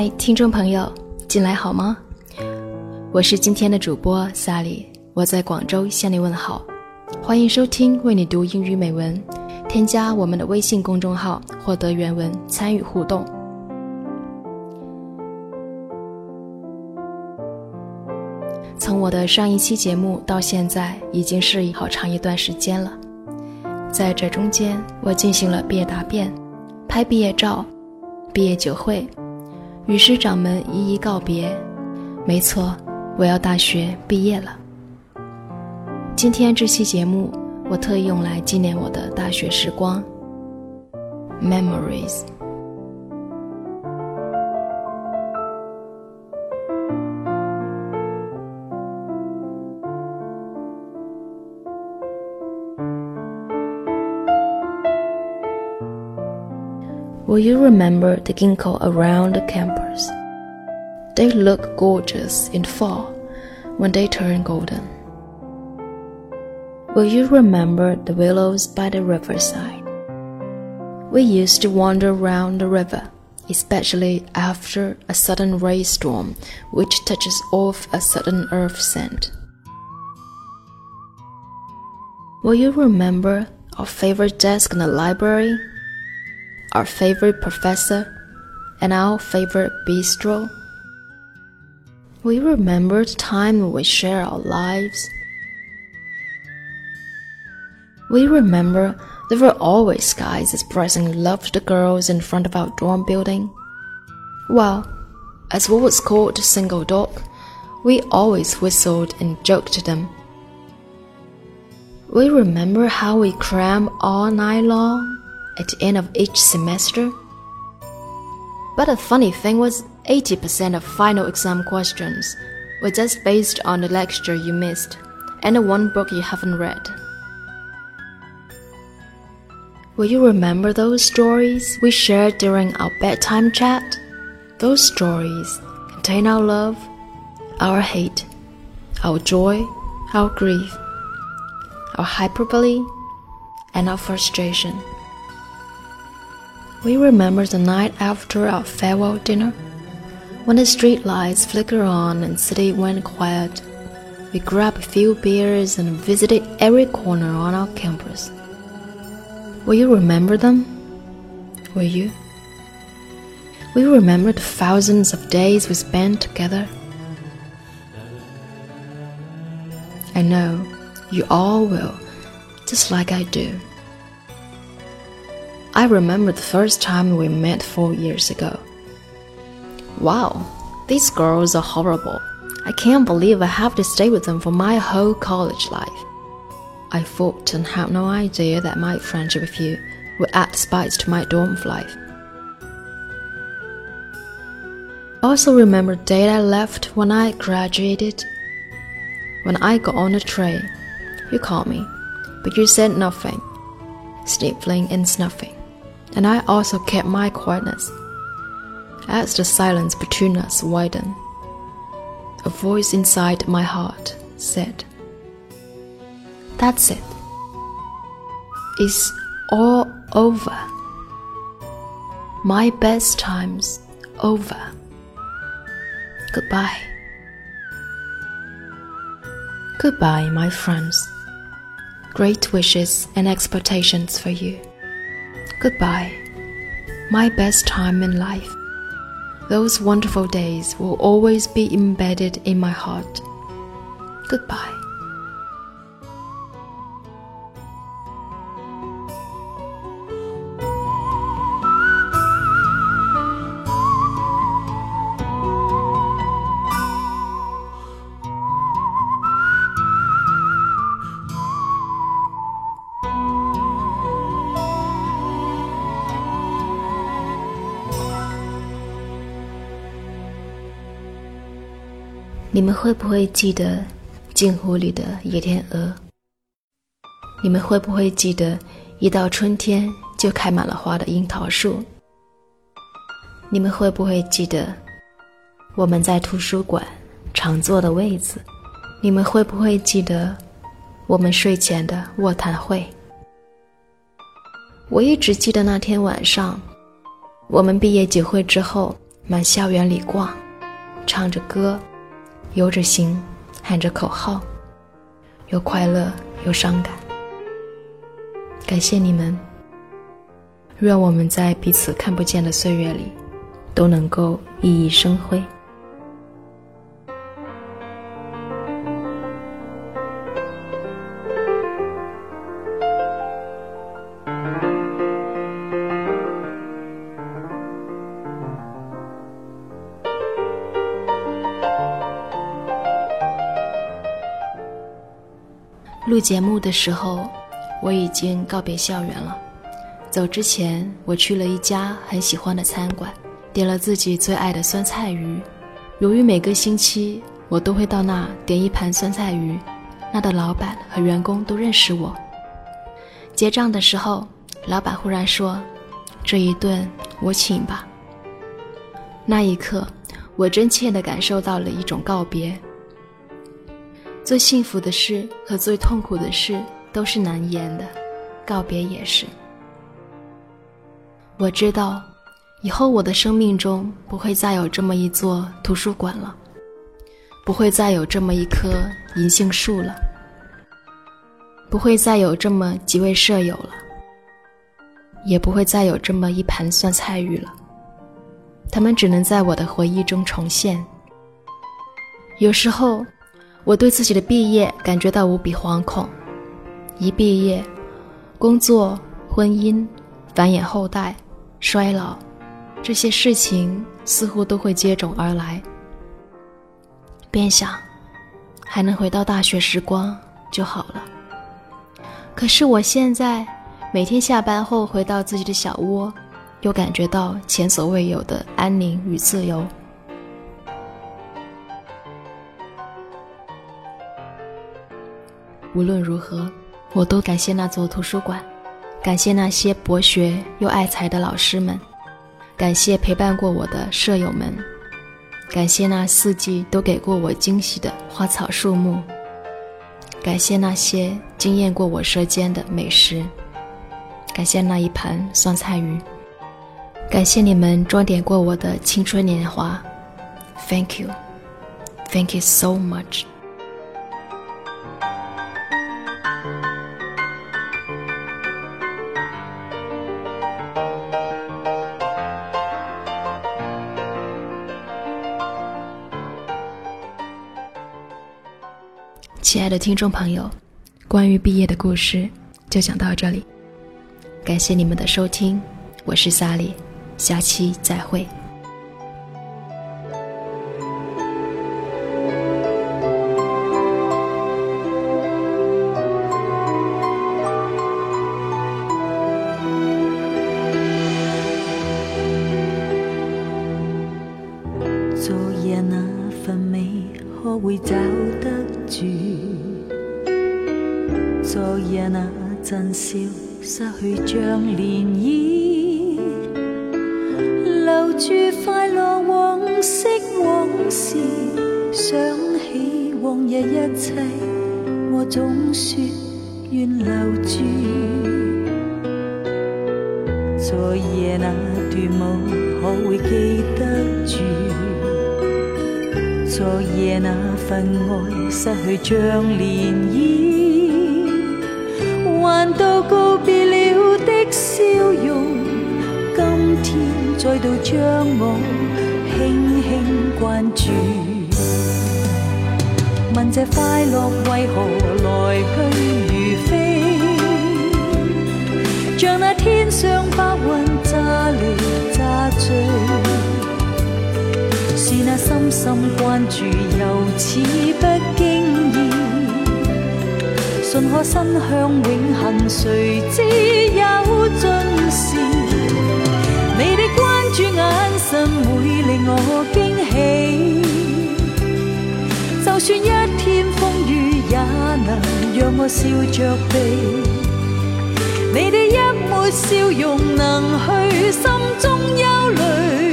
嗨，听众朋友，进来好吗？我是今天的主播萨莉，我在广州向你问好，欢迎收听为你读英语美文。添加我们的微信公众号，获得原文，参与互动。从我的上一期节目到现在，已经是好长一段时间了。在这中间，我进行了毕业答辩、拍毕业照、毕业酒会，与师长们一一告别。没错，我要大学毕业了。今天这期节目，我特意用来纪念我的大学时光。Memories。Will you remember the ginkgo around the campus? They look gorgeous in fall when they turn golden. Will you remember the willows by the riverside? We used to wander round the river, especially after a sudden rainstorm which touches off a sudden earth scent. Will you remember our favorite desk in the library our favorite professor, and our favorite bistro? We remember the time we shared our lives. We remember there were always guys expressing love to the girls in front of our dorm building. Well, as what was called single dog, we always whistled and joked to them. We remember how we crammed all night long at the end of each semester. But the funny thing was, 80% of final exam questions were just based on the lecture you missed and the one book you haven't read. Will you remember those stories we shared during our bedtime chat? Those stories contain our love, our hate, our joy, our grief, our hyperbole, and our frustration. We remember the night after our farewell dinner, when the street lights flickered on and city went quiet. We grabbed a few beers and visited every corner on our campus. Will you remember them? Will you? You remember the thousands of days we spent together? I know you all will, just like I do. I remember the first time we met four years ago. Wow, these girls are horrible. I can't believe I have to stay with them for my whole college life. I thought and had no idea that my friendship with you would add spice to my dorm life. Also remember the day I left when I graduated. When I got on the train, you called me, but you said nothing, sniffling and snuffing and I also kept my quietness. As the silence between us widened, a voice inside my heart said, That's it. It's all over. My best time's over. Goodbye. Goodbye, my friends. Great wishes and expectations for you. Goodbye, my best time in life. Those wonderful days will always be embedded in my heart. Goodbye. 你们会不会记得镜湖里的野天鹅？你们会不会记得一到春天就开满了花的樱桃树？你们会不会记得我们在图书馆常坐的位子？你们会不会记得我们睡前的卧谈会？我一直记得那天晚上，我们毕业酒会之后。满校园里逛，唱着歌，游着行，喊着口号，又快乐，又伤感。感谢你们，愿我们在彼此看不见的岁月里，都能够熠熠生辉。节目的时候，我已经告别校园了。走之前，我去了一家很喜欢的餐馆，点了自己最爱的酸菜鱼。由于每个星期我都会到那点一盘酸菜鱼，那的老板和员工都认识我。结账的时候，老板忽然说：“这一顿我请吧。”那一刻，我真切地感受到了一种告别。最幸福的事和最痛苦的事都是难言的，告别也是。我知道，以后我的生命中不会再有这么一座图书馆了，不会再有这么一棵银杏树了，不会再有这么几位舍友了，也不会再有这么一盘酸菜鱼了。他们只能在我的回忆中重现。有时候。我对自己的毕业感觉到无比惶恐，一毕业，工作、婚姻、繁衍后代、衰老，这些事情似乎都会接踵而来。便想，还能回到大学时光就好了。可是我现在每天下班后回到自己的小窝，又感觉到前所未有的安宁与自由。无论如何，我都感谢那座图书馆，感谢那些博学又爱才的老师们，感谢陪伴过我的舍友们，感谢那四季都给过我惊喜的花草树木，感谢那些惊艳过我舌尖的美食，感谢那一盘酸菜鱼，感谢你们装点过我的青春年华。Thank you, thank you so much. 亲爱的听众朋友，关于毕业的故事就讲到这里，感谢你们的收听，我是萨莉，下期再会。失去像涟漪，留住快乐往昔往事，想起往日一切，我总说愿留住。昨夜那段梦可会记得住？昨夜那份爱失去像涟漪。难道告别笑容，今天再度将我轻轻关注？问这快乐为何来去如飞？像那天上白云乍离乍聚，是那深深关注，又似不经意。顺可伸向永恒，谁知有尽时？你的关注眼神会令我惊喜，就算一天风雨也能让我笑着避。你的一抹笑容能去心中忧虑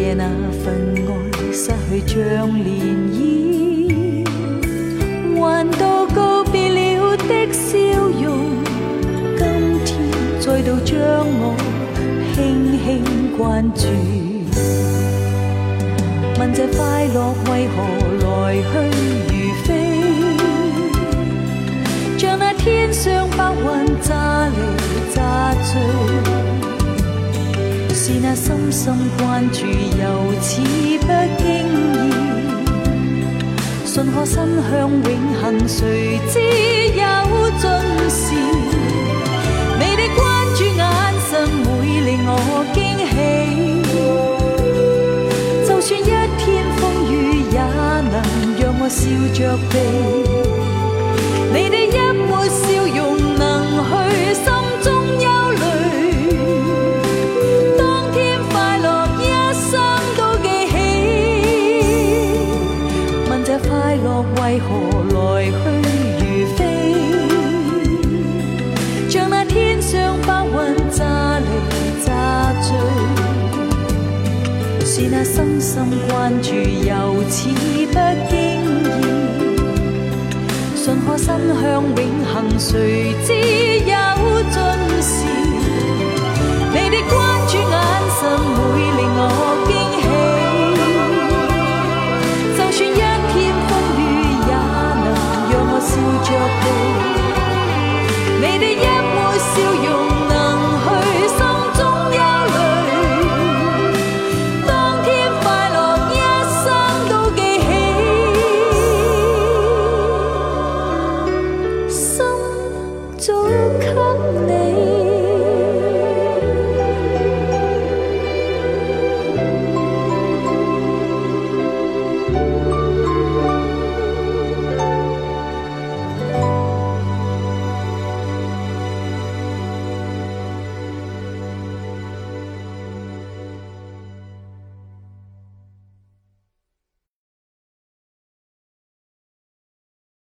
夜那。份爱失去像涟漪，还到告别了的笑容，今天再度将我轻轻关注。问这快乐为何来去如飞？像那天上白云乍离乍聚，是那深深关注，又似不经意。顺河伸向永恒，谁知有尽时？你的关注眼神会令我惊喜。就算一天风雨，也能让我笑着避。天上白云乍离乍聚是那深深关注由此不经意。信可心向永恒谁知有尽时你的关